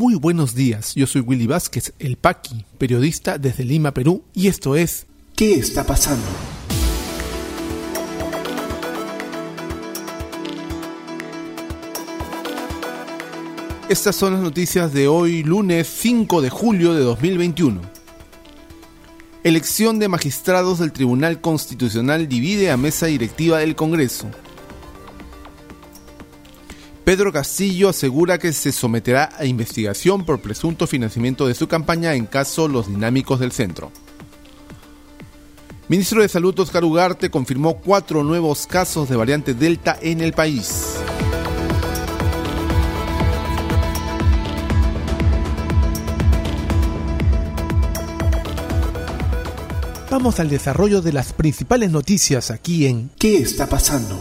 Muy buenos días, yo soy Willy Vázquez, el Paqui, periodista desde Lima, Perú, y esto es ¿Qué está pasando? Estas son las noticias de hoy, lunes 5 de julio de 2021. Elección de magistrados del Tribunal Constitucional divide a mesa directiva del Congreso. Pedro Castillo asegura que se someterá a investigación por presunto financiamiento de su campaña en caso los dinámicos del centro. Ministro de Salud Oscar Ugarte confirmó cuatro nuevos casos de variante Delta en el país. Vamos al desarrollo de las principales noticias aquí en ¿Qué está pasando?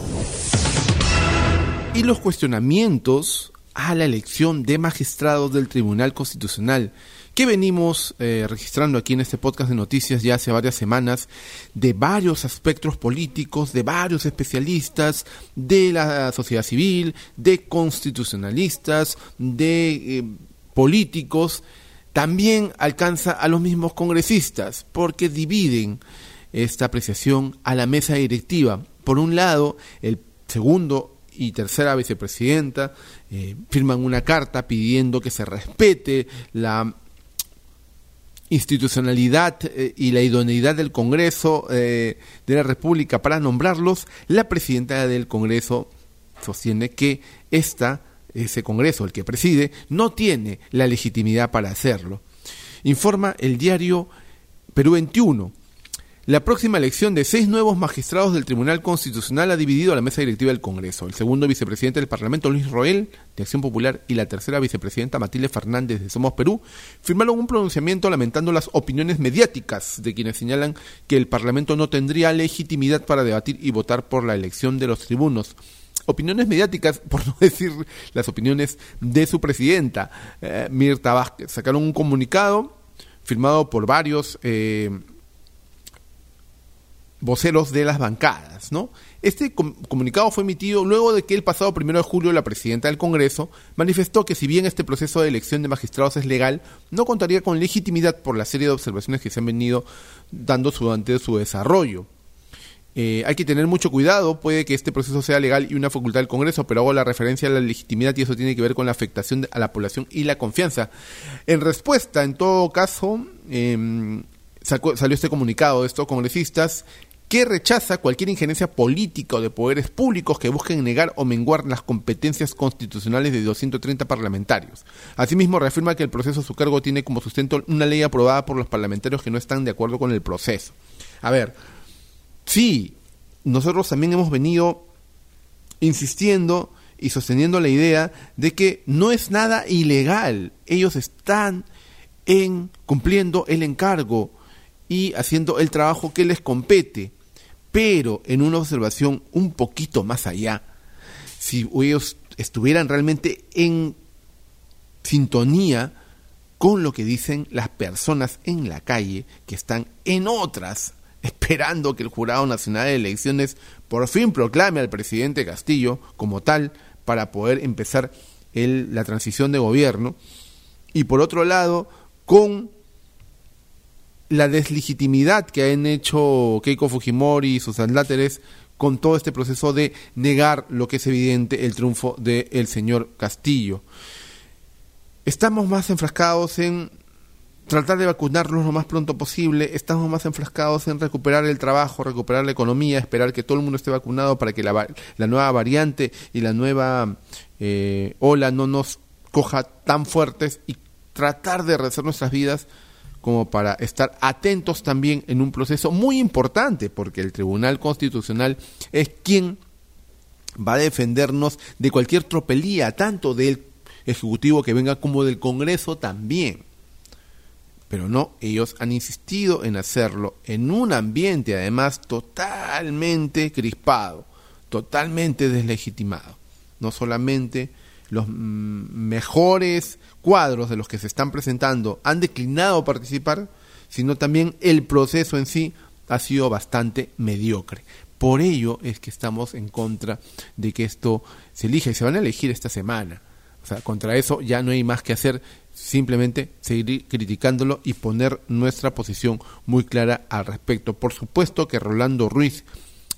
Y los cuestionamientos a la elección de magistrados del Tribunal Constitucional que venimos eh, registrando aquí en este podcast de noticias ya hace varias semanas de varios aspectos políticos, de varios especialistas, de la sociedad civil, de constitucionalistas, de eh, políticos, también alcanza a los mismos congresistas porque dividen esta apreciación a la mesa directiva. Por un lado, el segundo y tercera vicepresidenta eh, firman una carta pidiendo que se respete la institucionalidad eh, y la idoneidad del Congreso eh, de la República para nombrarlos, la presidenta del Congreso sostiene que esta, ese Congreso, el que preside, no tiene la legitimidad para hacerlo. Informa el diario Perú 21. La próxima elección de seis nuevos magistrados del Tribunal Constitucional ha dividido a la mesa directiva del Congreso. El segundo vicepresidente del Parlamento, Luis Roel, de Acción Popular, y la tercera vicepresidenta, Matilde Fernández, de Somos Perú, firmaron un pronunciamiento lamentando las opiniones mediáticas de quienes señalan que el Parlamento no tendría legitimidad para debatir y votar por la elección de los tribunos opiniones mediáticas, por no decir las opiniones de su presidenta, eh, Mirta Vázquez. Sacaron un comunicado firmado por varios eh, voceros de las bancadas, ¿no? Este comunicado fue emitido luego de que el pasado primero de julio la presidenta del Congreso manifestó que si bien este proceso de elección de magistrados es legal, no contaría con legitimidad por la serie de observaciones que se han venido dando durante su desarrollo. Eh, hay que tener mucho cuidado, puede que este proceso sea legal y una facultad del Congreso, pero hago la referencia a la legitimidad y eso tiene que ver con la afectación a la población y la confianza. En respuesta, en todo caso, eh, salió este comunicado de estos congresistas que rechaza cualquier injerencia política o de poderes públicos que busquen negar o menguar las competencias constitucionales de 230 parlamentarios. Asimismo, reafirma que el proceso a su cargo tiene como sustento una ley aprobada por los parlamentarios que no están de acuerdo con el proceso. A ver, sí, nosotros también hemos venido insistiendo y sosteniendo la idea de que no es nada ilegal. Ellos están en cumpliendo el encargo y haciendo el trabajo que les compete pero en una observación un poquito más allá, si ellos estuvieran realmente en sintonía con lo que dicen las personas en la calle que están en otras, esperando que el Jurado Nacional de Elecciones por fin proclame al presidente Castillo como tal para poder empezar el, la transición de gobierno, y por otro lado, con la deslegitimidad que han hecho Keiko Fujimori y sus adláteres con todo este proceso de negar lo que es evidente el triunfo del señor Castillo. Estamos más enfrascados en tratar de vacunarnos lo más pronto posible, estamos más enfrascados en recuperar el trabajo, recuperar la economía, esperar que todo el mundo esté vacunado para que la, la nueva variante y la nueva eh, ola no nos coja tan fuertes y tratar de rehacer nuestras vidas como para estar atentos también en un proceso muy importante, porque el Tribunal Constitucional es quien va a defendernos de cualquier tropelía, tanto del Ejecutivo que venga como del Congreso también. Pero no, ellos han insistido en hacerlo en un ambiente además totalmente crispado, totalmente deslegitimado. No solamente los mejores cuadros de los que se están presentando han declinado participar, sino también el proceso en sí ha sido bastante mediocre. Por ello es que estamos en contra de que esto se elija y se van a elegir esta semana. O sea, contra eso ya no hay más que hacer, simplemente seguir criticándolo y poner nuestra posición muy clara al respecto. Por supuesto que Rolando Ruiz,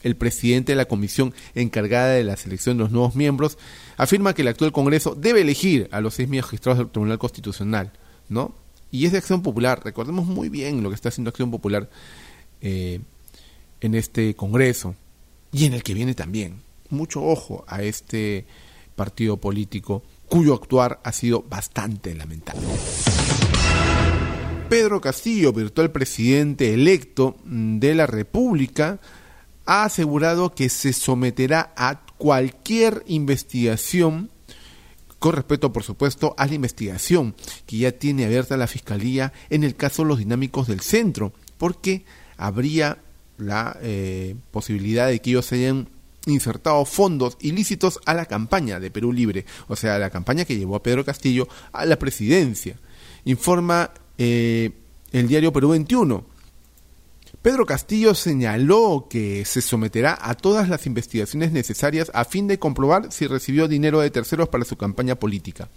el presidente de la comisión encargada de la selección de los nuevos miembros, afirma que el actual Congreso debe elegir a los seis magistrados del Tribunal Constitucional, ¿no? Y es de Acción Popular. Recordemos muy bien lo que está haciendo Acción Popular eh, en este Congreso y en el que viene también. Mucho ojo a este partido político cuyo actuar ha sido bastante lamentable. Pedro Castillo, virtual presidente electo de la República, ha asegurado que se someterá a cualquier investigación con respecto, por supuesto, a la investigación que ya tiene abierta la Fiscalía en el caso de los dinámicos del centro, porque habría la eh, posibilidad de que ellos hayan insertado fondos ilícitos a la campaña de Perú Libre, o sea, a la campaña que llevó a Pedro Castillo a la presidencia. Informa eh, el diario Perú 21. Pedro Castillo señaló que se someterá a todas las investigaciones necesarias a fin de comprobar si recibió dinero de terceros para su campaña política.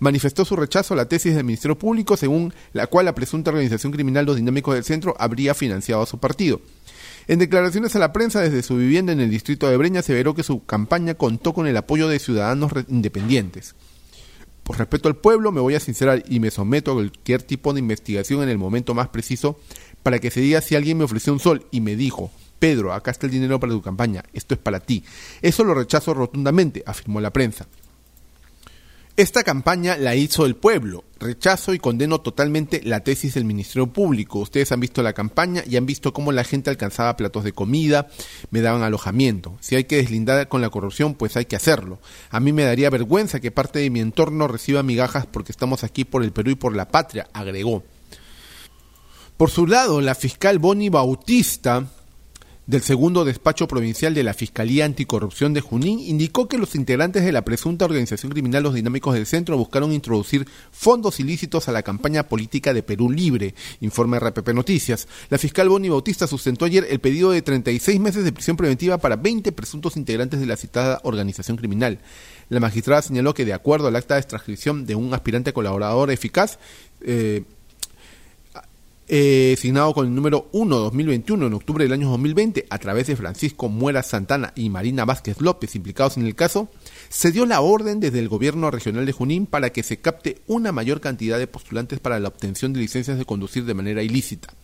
Manifestó su rechazo a la tesis del Ministerio Público según la cual la presunta organización criminal Los Dinámicos del Centro habría financiado a su partido. En declaraciones a la prensa desde su vivienda en el distrito de Breña, se veró que su campaña contó con el apoyo de ciudadanos independientes. Por respeto al pueblo, me voy a sincerar y me someto a cualquier tipo de investigación en el momento más preciso para que se diga si alguien me ofreció un sol y me dijo, Pedro, acá está el dinero para tu campaña, esto es para ti. Eso lo rechazo rotundamente, afirmó la prensa. Esta campaña la hizo el pueblo. Rechazo y condeno totalmente la tesis del Ministerio Público. Ustedes han visto la campaña y han visto cómo la gente alcanzaba platos de comida, me daban alojamiento. Si hay que deslindar con la corrupción, pues hay que hacerlo. A mí me daría vergüenza que parte de mi entorno reciba migajas porque estamos aquí por el Perú y por la patria, agregó. Por su lado, la fiscal Bonnie Bautista del segundo despacho provincial de la Fiscalía Anticorrupción de Junín indicó que los integrantes de la presunta organización criminal Los Dinámicos del Centro buscaron introducir fondos ilícitos a la campaña política de Perú Libre, informa RPP Noticias. La fiscal Bonnie Bautista sustentó ayer el pedido de 36 meses de prisión preventiva para 20 presuntos integrantes de la citada organización criminal. La magistrada señaló que de acuerdo al acta de transcripción de un aspirante colaborador eficaz, eh, eh, signado con el número 1-2021 en octubre del año 2020 a través de Francisco Muera Santana y Marina Vázquez López implicados en el caso, se dio la orden desde el gobierno regional de Junín para que se capte una mayor cantidad de postulantes para la obtención de licencias de conducir de manera ilícita.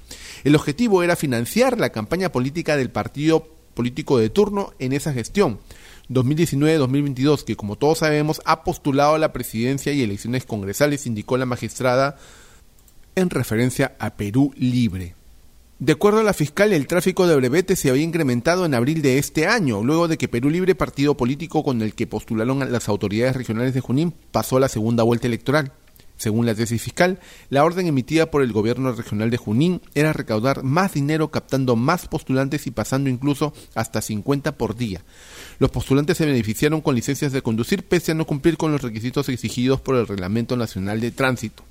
El objetivo era financiar la campaña política del partido político de turno en esa gestión. 2019-2022, que como todos sabemos ha postulado a la presidencia y elecciones congresales, indicó la magistrada en referencia a Perú Libre. De acuerdo a la fiscal, el tráfico de brevetes se había incrementado en abril de este año, luego de que Perú Libre, partido político con el que postularon las autoridades regionales de Junín, pasó a la segunda vuelta electoral. Según la tesis fiscal, la orden emitida por el gobierno regional de Junín era recaudar más dinero captando más postulantes y pasando incluso hasta 50 por día. Los postulantes se beneficiaron con licencias de conducir pese a no cumplir con los requisitos exigidos por el Reglamento Nacional de Tránsito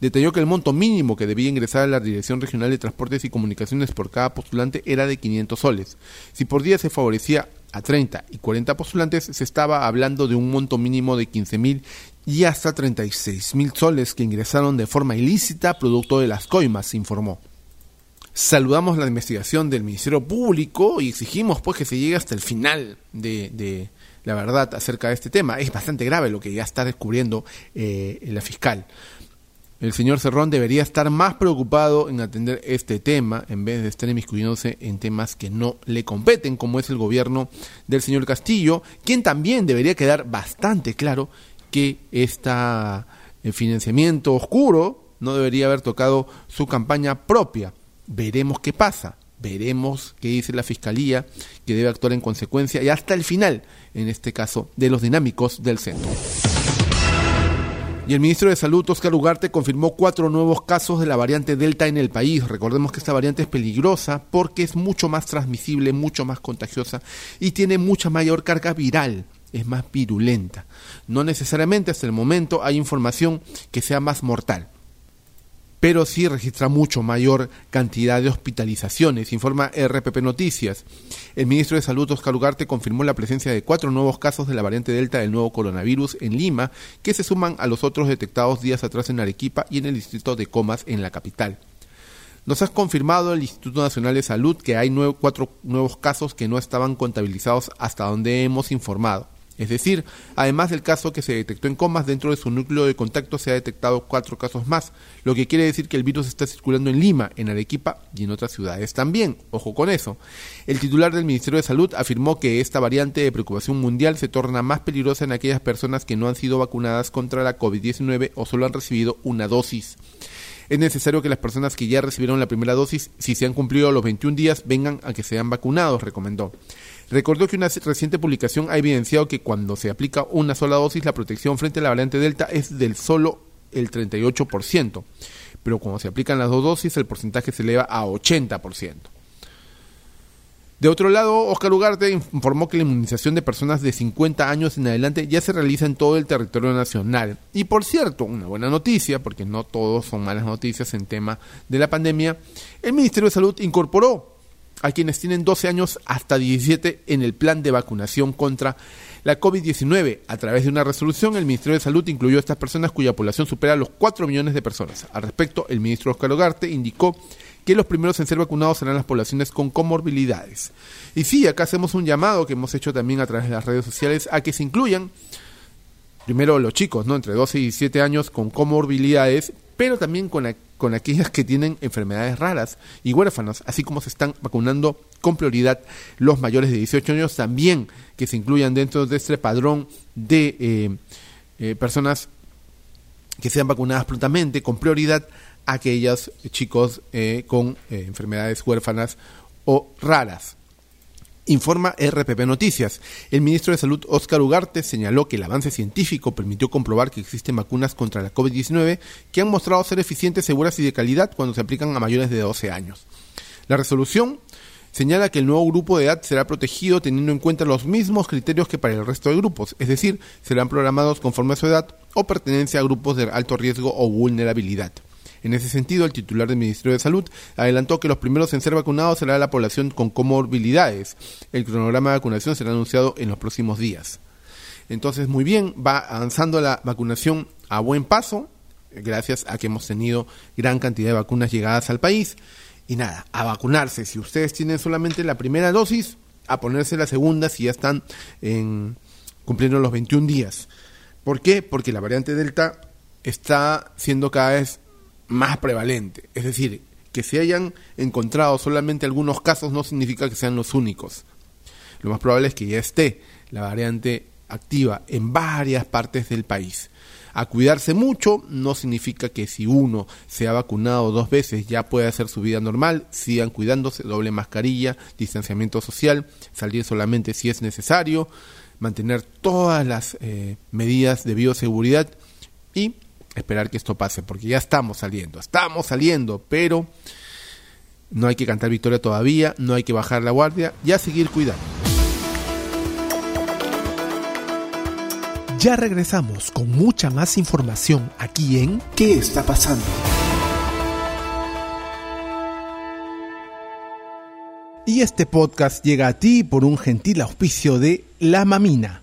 detalló que el monto mínimo que debía ingresar a la Dirección Regional de Transportes y Comunicaciones por cada postulante era de 500 soles. Si por día se favorecía a 30 y 40 postulantes, se estaba hablando de un monto mínimo de 15 mil y hasta 36 mil soles que ingresaron de forma ilícita producto de las coimas, se informó. Saludamos la investigación del Ministerio Público y exigimos pues que se llegue hasta el final de, la verdad acerca de este tema. Es bastante grave lo que ya está descubriendo eh, la fiscal el señor Cerrón debería estar más preocupado en atender este tema en vez de estar inmiscuyéndose en temas que no le competen, como es el gobierno del señor Castillo, quien también debería quedar bastante claro que este financiamiento oscuro no debería haber tocado su campaña propia. Veremos qué pasa, veremos qué dice la Fiscalía, que debe actuar en consecuencia y hasta el final, en este caso, de los dinámicos del centro. Y el ministro de Salud, Oscar Ugarte, confirmó cuatro nuevos casos de la variante Delta en el país. Recordemos que esta variante es peligrosa porque es mucho más transmisible, mucho más contagiosa y tiene mucha mayor carga viral es más virulenta. No necesariamente hasta el momento hay información que sea más mortal. Pero sí registra mucho mayor cantidad de hospitalizaciones, informa RPP Noticias. El ministro de Salud, Oscar Ugarte, confirmó la presencia de cuatro nuevos casos de la variante Delta del nuevo coronavirus en Lima, que se suman a los otros detectados días atrás en Arequipa y en el distrito de Comas, en la capital. Nos ha confirmado el Instituto Nacional de Salud que hay cuatro nuevos casos que no estaban contabilizados hasta donde hemos informado. Es decir, además del caso que se detectó en comas, dentro de su núcleo de contacto se ha detectado cuatro casos más, lo que quiere decir que el virus está circulando en Lima, en Arequipa y en otras ciudades también. Ojo con eso. El titular del Ministerio de Salud afirmó que esta variante de preocupación mundial se torna más peligrosa en aquellas personas que no han sido vacunadas contra la COVID-19 o solo han recibido una dosis. Es necesario que las personas que ya recibieron la primera dosis, si se han cumplido los 21 días, vengan a que sean vacunados, recomendó. Recordó que una reciente publicación ha evidenciado que cuando se aplica una sola dosis, la protección frente a la variante Delta es del solo el 38%, pero cuando se aplican las dos dosis, el porcentaje se eleva a 80%. De otro lado, Oscar Ugarte informó que la inmunización de personas de 50 años en adelante ya se realiza en todo el territorio nacional. Y por cierto, una buena noticia, porque no todos son malas noticias en tema de la pandemia, el Ministerio de Salud incorporó a quienes tienen 12 años hasta 17 en el plan de vacunación contra la COVID-19. A través de una resolución, el Ministerio de Salud incluyó a estas personas cuya población supera los 4 millones de personas. Al respecto, el ministro Oscar Ogarte indicó que los primeros en ser vacunados serán las poblaciones con comorbilidades. Y sí, acá hacemos un llamado que hemos hecho también a través de las redes sociales a que se incluyan primero los chicos, ¿no? Entre 12 y 17 años con comorbilidades, pero también con, con aquellas que tienen enfermedades raras y huérfanos, así como se están vacunando con prioridad los mayores de 18 años, también que se incluyan dentro de este padrón de eh, eh, personas que sean vacunadas prontamente, con prioridad aquellos chicos eh, con enfermedades huérfanas o raras. Informa RPP Noticias. El ministro de Salud, Óscar Ugarte, señaló que el avance científico permitió comprobar que existen vacunas contra la COVID-19 que han mostrado ser eficientes, seguras y de calidad cuando se aplican a mayores de 12 años. La resolución señala que el nuevo grupo de edad será protegido teniendo en cuenta los mismos criterios que para el resto de grupos, es decir, serán programados conforme a su edad o pertenencia a grupos de alto riesgo o vulnerabilidad. En ese sentido, el titular del Ministerio de Salud adelantó que los primeros en ser vacunados será la población con comorbilidades. El cronograma de vacunación será anunciado en los próximos días. Entonces, muy bien, va avanzando la vacunación a buen paso, gracias a que hemos tenido gran cantidad de vacunas llegadas al país. Y nada, a vacunarse. Si ustedes tienen solamente la primera dosis, a ponerse la segunda si ya están cumpliendo los 21 días. ¿Por qué? Porque la variante Delta está siendo cada vez más prevalente. Es decir, que se hayan encontrado solamente algunos casos no significa que sean los únicos. Lo más probable es que ya esté la variante activa en varias partes del país. A cuidarse mucho no significa que si uno se ha vacunado dos veces ya puede hacer su vida normal. Sigan cuidándose, doble mascarilla, distanciamiento social, salir solamente si es necesario, mantener todas las eh, medidas de bioseguridad y esperar que esto pase, porque ya estamos saliendo, estamos saliendo, pero no hay que cantar victoria todavía, no hay que bajar la guardia, ya seguir cuidando. Ya regresamos con mucha más información aquí en ¿Qué está pasando? Y este podcast llega a ti por un gentil auspicio de La Mamina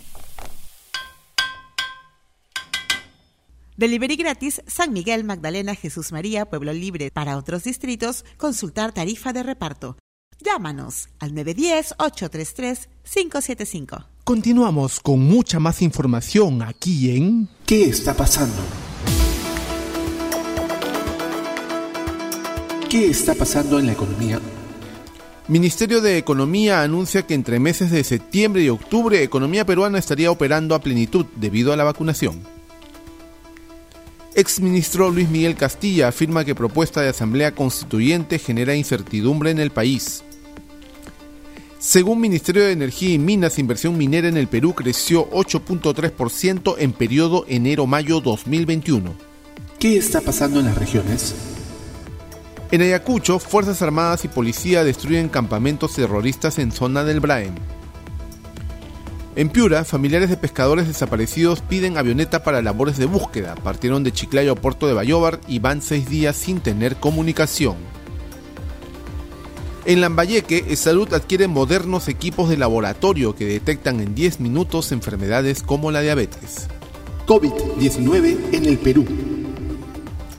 Delivery gratis San Miguel, Magdalena, Jesús María, Pueblo Libre. Para otros distritos, consultar tarifa de reparto. Llámanos al 910-833-575. Continuamos con mucha más información aquí en ¿Qué está pasando? ¿Qué está pasando en la economía? Ministerio de Economía anuncia que entre meses de septiembre y octubre, economía peruana estaría operando a plenitud debido a la vacunación. Exministro Luis Miguel Castilla afirma que propuesta de asamblea constituyente genera incertidumbre en el país. Según Ministerio de Energía y Minas, inversión minera en el Perú creció 8.3% en periodo enero-mayo 2021. ¿Qué está pasando en las regiones? En Ayacucho, Fuerzas Armadas y Policía destruyen campamentos terroristas en zona del Braem. En Piura, familiares de pescadores desaparecidos piden avioneta para labores de búsqueda. Partieron de Chiclayo a Puerto de Bayóvar y van seis días sin tener comunicación. En Lambayeque, Salud adquiere modernos equipos de laboratorio que detectan en 10 minutos enfermedades como la diabetes. COVID-19 en el Perú.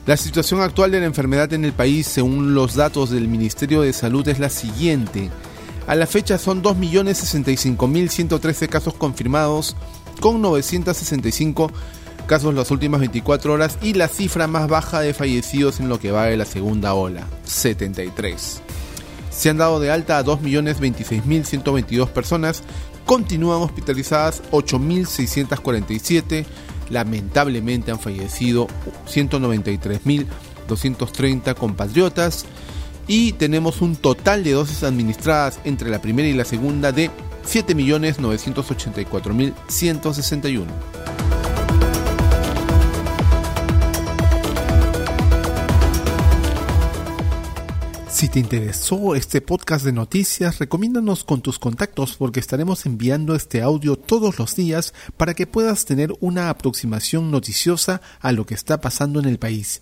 La situación actual de la enfermedad en el país, según los datos del Ministerio de Salud, es la siguiente. A la fecha son 2.065.113 casos confirmados, con 965 casos las últimas 24 horas y la cifra más baja de fallecidos en lo que va de la segunda ola, 73. Se han dado de alta a 2.026.122 personas, continúan hospitalizadas 8.647, lamentablemente han fallecido 193.230 compatriotas y tenemos un total de dosis administradas entre la primera y la segunda de 7.984.161. Si te interesó este podcast de noticias, recomiéndanos con tus contactos porque estaremos enviando este audio todos los días para que puedas tener una aproximación noticiosa a lo que está pasando en el país.